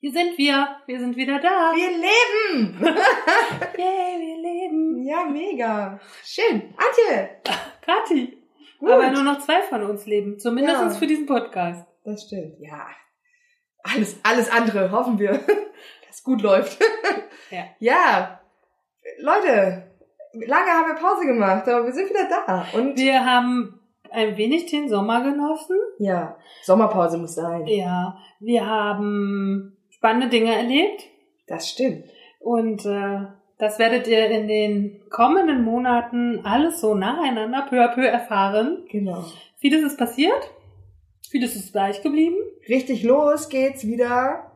Hier sind wir. Wir sind wieder da. Wir leben! Yay, wir leben. ja, mega. Schön. Antje! Kathi. Gut. Aber nur noch zwei von uns leben. Zumindest Ja. für diesen Podcast. Das stimmt. Ja. Alles, alles andere hoffen wir, dass gut läuft. Ja. Ja. Leute, lange haben wir Pause gemacht, aber wir sind wieder da. Und Wir haben ein wenig den Sommer genossen. ja, Sommerpause muss sein. Ja. Wir haben spannende Dinge erlebt. Das stimmt. Und äh, das werdet ihr in den kommenden Monaten alles so nacheinander peu à peu erfahren. Genau. Vieles ist passiert. Vieles ist gleich geblieben. Richtig los geht's wieder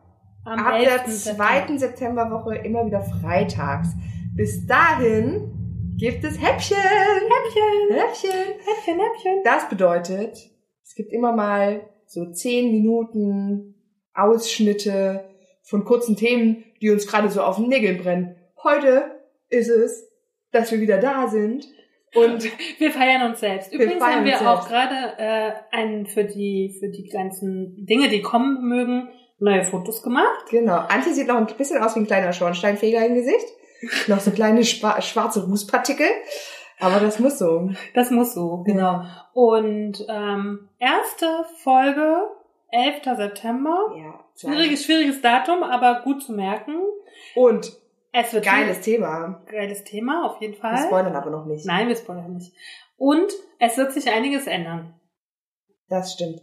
Am ab der 11. zweiten Septemberwoche immer wieder freitags. Bis dahin gibt es Häppchen. Häppchen, Häppchen. Häppchen, Häppchen. Das bedeutet, es gibt immer mal so zehn Minuten Ausschnitte von kurzen Themen, die uns gerade so auf den Nägeln brennen. Heute ist es, dass wir wieder da sind und Wir feiern uns selbst. Wir Übrigens feiern haben wir auch selbst. gerade äh, einen für die für die ganzen Dinge, die kommen mögen, neue Fotos gemacht. genau. Antje sieht noch ein bisschen aus wie ein kleiner Schornsteinfeger im Gesicht. Noch so kleine schwa- schwarze Rußpartikel. Aber das muss so. Das muss so, genau. Und ähm, erste Folge, 11. September. Ja. Schwieriges, schwieriges Datum, aber gut zu merken. Und Es wird geiles Thema. geiles Thema, auf jeden Wir Fall. spoilern aber noch nicht. Nein, wir spoilern nicht. Und es wird sich einiges ändern. Das stimmt.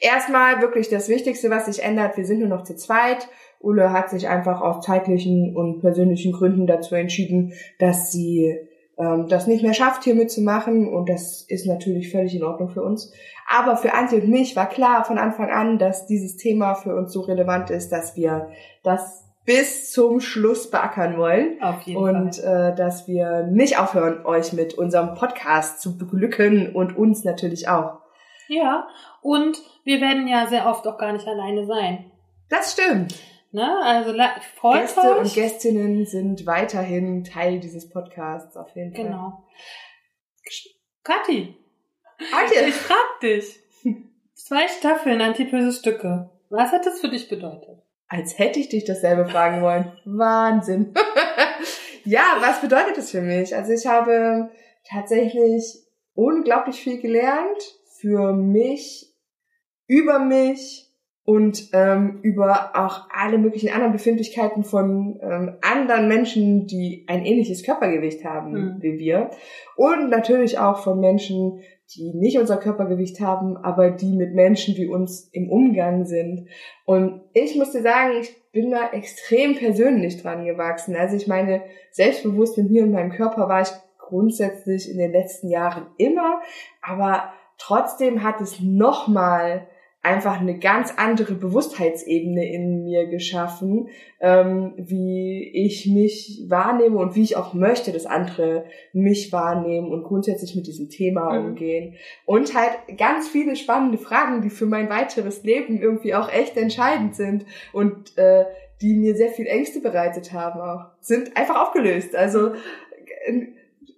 Erstmal wirklich das Wichtigste, was sich ändert, wir sind nur noch zu zweit. Ulle hat sich einfach aus zeitlichen und persönlichen Gründen dazu entschieden, dass sie ähm, das nicht mehr schafft, hier mitzumachen. Und das ist natürlich völlig in Ordnung für uns. Aber für Antje und mich war klar von Anfang an, dass dieses Thema für uns so relevant ist, dass wir das bis zum Schluss beackern wollen. Auf jeden Und Fall. äh, dass wir nicht aufhören, euch mit unserem Podcast zu beglücken und uns natürlich auch. Ja, und wir werden ja sehr oft auch gar nicht alleine sein. Das stimmt. Ne? Also freut Gäste euch. und Gästinnen sind weiterhin Teil dieses Podcasts auf jeden Fall. Genau. Kathi, Antje, ich frag dich. Zwei Staffeln antipöse Stücke. Was hat das für dich bedeutet? als hätte ich dich dasselbe fragen wollen. Wahnsinn. ja, was bedeutet das für mich? Also ich habe tatsächlich unglaublich viel gelernt für mich, über mich und ähm, über auch alle möglichen anderen Befindlichkeiten von ähm, anderen Menschen, die ein ähnliches Körpergewicht haben Mhm. wie wir. Und natürlich auch von Menschen, die nicht unser Körpergewicht haben, aber die mit Menschen wie uns im Umgang sind. Und ich muss dir sagen, ich bin da extrem persönlich dran gewachsen. Also ich meine, selbstbewusst mit mir und meinem Körper war ich grundsätzlich in den letzten Jahren immer, aber trotzdem hat es nochmal einfach eine ganz andere Bewusstheitsebene in mir geschaffen, ähm, wie ich mich wahrnehme und wie ich auch möchte, dass andere mich wahrnehmen und grundsätzlich mit diesem Thema Mhm. umgehen. Und halt ganz viele spannende Fragen, die für mein weiteres Leben irgendwie auch echt entscheidend sind und äh, die mir sehr viel Ängste bereitet haben auch, sind einfach aufgelöst. Also äh,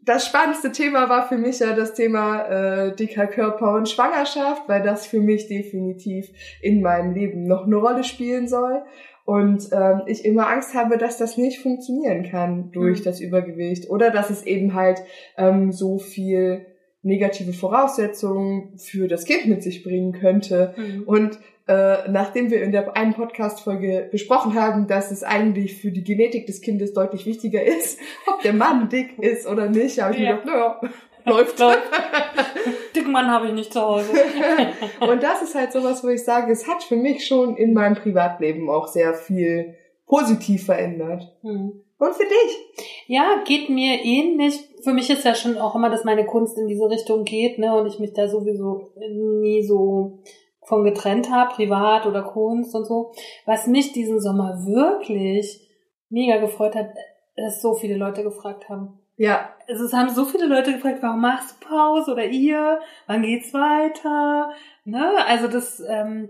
das spannendste Thema war für mich ja das Thema äh, dicker Körper und Schwangerschaft, weil das für mich definitiv in meinem Leben noch eine Rolle spielen soll. Und ähm, ich immer Angst habe, dass das nicht funktionieren kann durch Mhm. das Übergewicht oder dass es eben halt ähm, so viel negative Voraussetzungen für das Kind mit sich bringen könnte. Und äh, nachdem wir in der einen Podcast-Folge besprochen haben, dass es eigentlich für die Genetik des Kindes deutlich wichtiger ist, ob der Mann dick ist oder nicht, habe ich Ja. mir gedacht, naja, läuft. Läuft. Dicken Mann habe ich nicht zu Hause. Und das ist halt sowas, wo ich sage, es hat für mich schon in meinem Privatleben auch sehr viel positiv verändert. Hm. Und für dich? Ja, geht mir ähnlich. Für mich ist ja schon auch immer, dass meine Kunst in diese Richtung geht, ne, und ich mich da sowieso nie so von getrennt habe, privat oder Kunst und so. Was mich diesen Sommer wirklich mega gefreut hat, dass so viele Leute gefragt haben. Ja. Also es haben so viele Leute gefragt, warum machst du Pause oder ihr? Wann geht's weiter? Ne? Also das, ähm,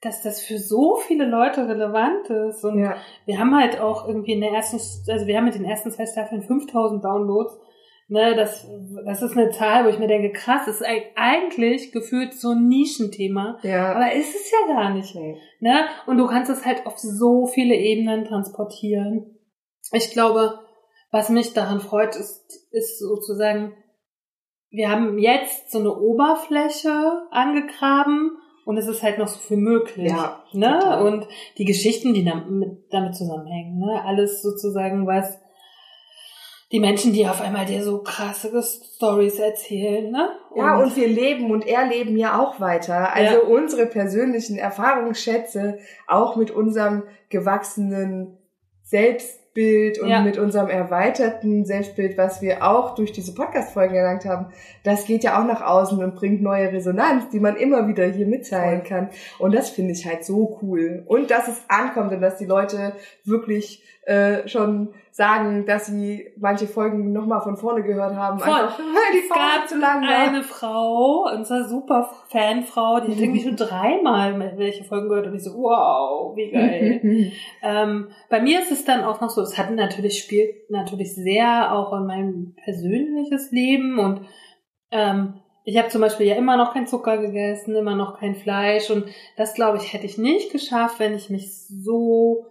dass das für so viele Leute relevant ist. Und Ja. wir haben halt auch irgendwie in der ersten, also wir haben mit den ersten zwei Staffeln 5000 Downloads. Ne, das, das ist eine Zahl, wo ich mir denke, krass, das ist eig- eigentlich gefühlt so ein Nischenthema. Ja. Aber ist es ja gar nicht. nee. Ne? Und du kannst es halt auf so viele Ebenen transportieren. Ich glaube, was mich daran freut, ist, ist sozusagen, wir haben jetzt so eine Oberfläche angegraben und es ist halt noch so viel möglich. Ja, ne? total. Und die Geschichten, die damit, damit zusammenhängen, ne? alles sozusagen, was die Menschen, die auf einmal dir so krasse Stories erzählen, ne? Ja, und wir leben und erleben ja auch weiter. Also Ja. unsere persönlichen Erfahrungsschätze, auch mit unserem gewachsenen Selbstbild und Ja. mit unserem erweiterten Selbstbild, was wir auch durch diese Podcast-Folgen erlangt haben, das geht ja auch nach außen und bringt neue Resonanz, die man immer wieder hier mitteilen kann. Und das finde ich halt so cool. Und dass es ankommt und dass die Leute wirklich äh, schon sagen, dass sie manche Folgen nochmal von vorne gehört haben, Voll. einfach weil die Es Pause gab zu lang war. eine Frau, unsere super Fanfrau, die hat irgendwie schon dreimal welche Folgen gehört und ich so, wow, wie geil. ähm, bei mir ist es dann auch noch so, es hat natürlich, spielt natürlich sehr auch in mein persönliches Leben und ähm, ich habe zum Beispiel ja immer noch kein Zucker gegessen, immer noch kein Fleisch und das glaube ich hätte ich nicht geschafft, wenn ich mich so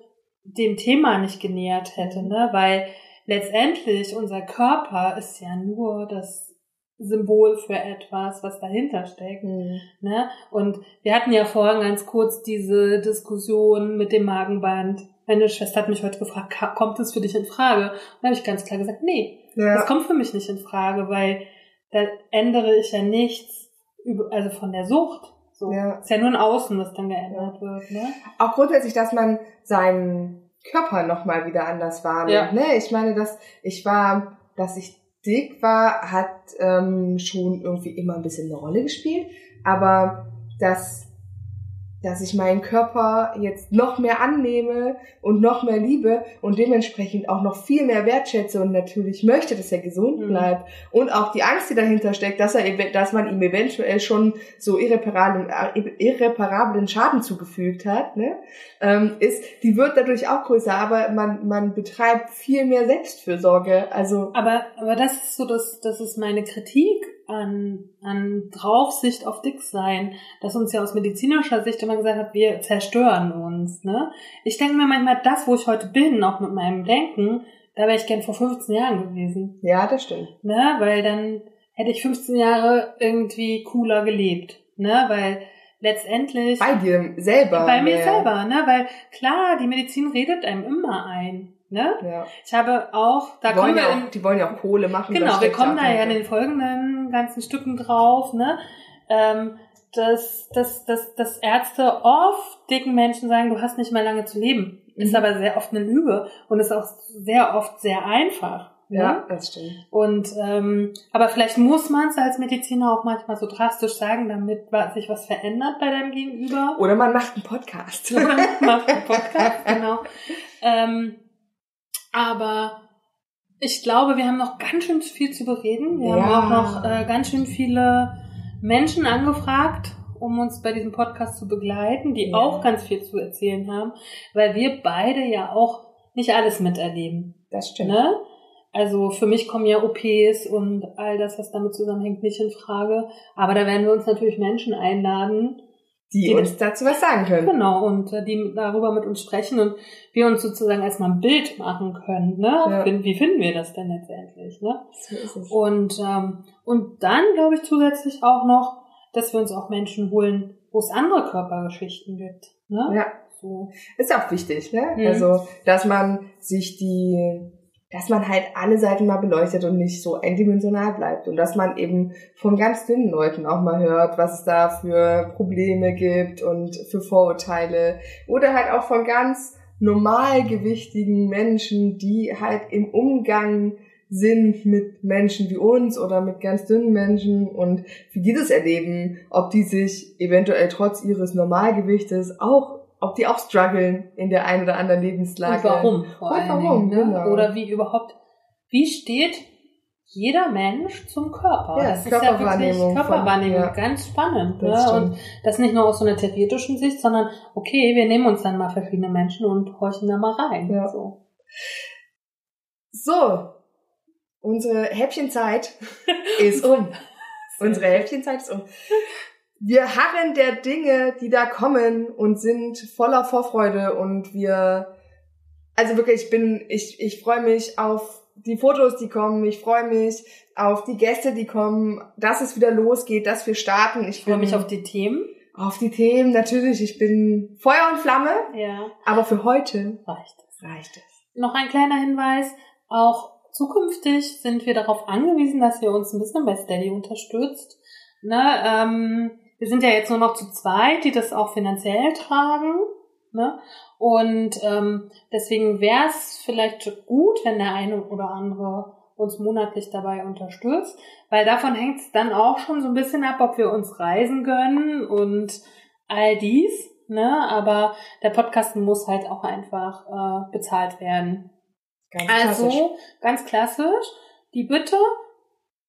dem Thema nicht genähert hätte, ne? Weil letztendlich unser Körper ist ja nur das Symbol für etwas, was dahinter steckt. Mhm. Ne? Und wir hatten ja vorhin ganz kurz diese Diskussion mit dem Magenband. Meine Schwester hat mich heute gefragt, "Ka- kommt das für dich in Frage? Und da habe ich ganz klar gesagt, nee, das Ja. kommt für mich nicht in Frage, weil da ändere ich ja nichts, über, also von der Sucht. So. Ja. Ist ja nur ein Außen, was dann geändert wird. Ne? Auch grundsätzlich, dass man seinen Körper nochmal wieder anders wahrnimmt. Ja. Ne? Ich meine, dass ich war, dass ich dick war, hat ähm, schon irgendwie immer ein bisschen eine Rolle gespielt. Aber dass, dass ich meinen Körper jetzt noch mehr annehme und noch mehr liebe und dementsprechend auch noch viel mehr wertschätze und natürlich möchte, dass er gesund Mhm. bleibt. Und auch die Angst, die dahinter steckt, dass er, dass man ihm eventuell schon so irreparablen, äh, irreparablen Schaden zugefügt hat, ne? ähm, ist, die wird dadurch auch größer, aber man, man betreibt viel mehr Selbstfürsorge. Also, Aber, aber das ist so, das, das ist meine Kritik an, an Draufsicht auf Dicksein, dass uns ja aus medizinischer Sicht immer gesagt hat, wir zerstören uns. Ne? Ich denke mir manchmal, das, wo ich heute bin, auch mit meinem Denken, da wäre ich gern vor 15 Jahren gewesen. ja, das stimmt. Ne? Weil dann hätte ich 15 Jahre irgendwie cooler gelebt. Ne? Weil letztendlich Bei dir selber. bei mir mehr. selber, ne? Weil klar, die Medizin redet einem immer ein. Ne? Ja. Ich habe auch, da die, kommen wir ja in, auch, die wollen ja auch Kohle machen. Genau, wir kommen da ja in den folgenden ganzen Stücken drauf, ne? Ähm, dass, dass, dass, dass Ärzte oft dicken Menschen sagen, du hast nicht mehr lange zu leben. Ist Mhm. aber sehr oft eine Lüge und ist auch sehr oft sehr einfach. Ja, Ne? das stimmt. Und ähm, aber vielleicht muss man es als Mediziner auch manchmal so drastisch sagen, damit sich was verändert bei deinem Gegenüber. Oder man macht einen Podcast. Oder man macht einen Podcast, genau. Ähm, aber ich glaube, wir haben noch ganz schön viel zu bereden. Wir Ja. haben auch noch äh, ganz schön viele Menschen angefragt, um uns bei diesem Podcast zu begleiten, die Ja. auch ganz viel zu erzählen haben, weil wir beide ja auch nicht alles miterleben. Das stimmt. Ne? Also für mich kommen ja OPs und all das, was damit zusammenhängt, nicht in Frage. Aber da werden wir uns natürlich Menschen einladen, Die, Die- uns dazu was sagen können. Genau, und äh, die darüber mit uns sprechen und wir uns sozusagen erstmal ein Bild machen können. Ne? Ja. Wie finden wir das denn letztendlich? Ne? So ist es. Und, ähm, und dann glaube ich zusätzlich auch noch, dass wir uns auch Menschen holen, wo es andere Körpergeschichten gibt. Ne? Ja. So. Ist auch wichtig, ne? Mhm. Also, dass man sich die, dass man halt alle Seiten mal beleuchtet und nicht so eindimensional bleibt. Und dass man eben von ganz dünnen Leuten auch mal hört, was es da für Probleme gibt und für Vorurteile. Oder halt auch von ganz normalgewichtigen Menschen, die halt im Umgang sind mit Menschen wie uns oder mit ganz dünnen Menschen und wie die das erleben, ob die sich eventuell trotz ihres Normalgewichtes auch, ob die auch strugglen in der einen oder anderen Lebenslage. Und warum vor Und warum, Dingen, ne? genau. Oder wie überhaupt, wie steht jeder Mensch zum Körper? Ja, das ist ja Körperwahrnehmung wirklich von- Körperwahrnehmung, ja. ganz spannend. Das ne? stimmt. Und das nicht nur aus so einer theoretischen Sicht, sondern okay, wir nehmen uns dann mal verschiedene Menschen und horchen da mal rein. Ja. So. So, unsere Häppchenzeit ist um. Unsere Häppchenzeit ist um. Wir harren der Dinge, die da kommen und sind voller Vorfreude und wir, also wirklich, ich bin, ich, ich freue mich auf die Fotos, die kommen. Ich freue mich auf die Gäste, die kommen, dass es wieder losgeht, dass wir starten. Ich Ich freue mich auf die Themen. auf die Themen, natürlich. Ich bin Feuer und Flamme, Ja, aber für heute reicht es. reicht es. Noch ein kleiner Hinweis, auch zukünftig sind wir darauf angewiesen, dass ihr uns ein bisschen bei Steady unterstützt. Ne, ähm, wir sind ja jetzt nur noch zu zweit, die das auch finanziell tragen. Ne? Und ähm, deswegen wäre es vielleicht gut, wenn der eine oder andere uns monatlich dabei unterstützt, weil davon hängt es dann auch schon so ein bisschen ab, ob wir uns reisen gönnen und all dies. Ne? Aber der Podcast muss halt auch einfach äh, bezahlt werden. Ganz klassisch. Also ganz klassisch, die Bitte,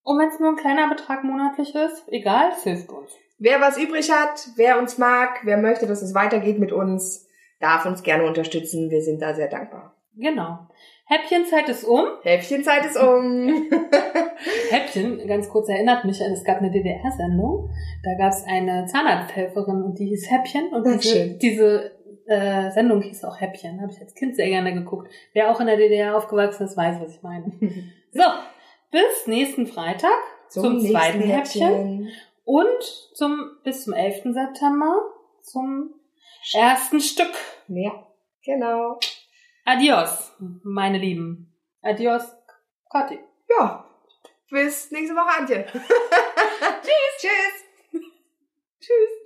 und wenn es nur ein kleiner Betrag monatlich ist, egal, es hilft uns. Wer was übrig hat, wer uns mag, wer möchte, dass es weitergeht mit uns, darf uns gerne unterstützen. Wir sind da sehr dankbar. Genau. Häppchenzeit ist um. Häppchenzeit ist um. Häppchen, ganz kurz erinnert mich an, es gab eine DDR-Sendung, da gab es eine Zahnarzthelferin und die hieß Häppchen und diese, schön. diese äh, Sendung hieß auch Häppchen, habe ich als Kind sehr gerne geguckt. Wer auch in der DDR aufgewachsen ist, weiß, was ich meine. So, bis nächsten Freitag zum, nächsten zweiten Häppchen. Und zum, bis zum 11. September zum ersten Stück. Ja, genau. Adios, meine Lieben. Adios, Kati. Ja, bis nächste Woche, Antje. Tschüss. Tschüss. Tschüss.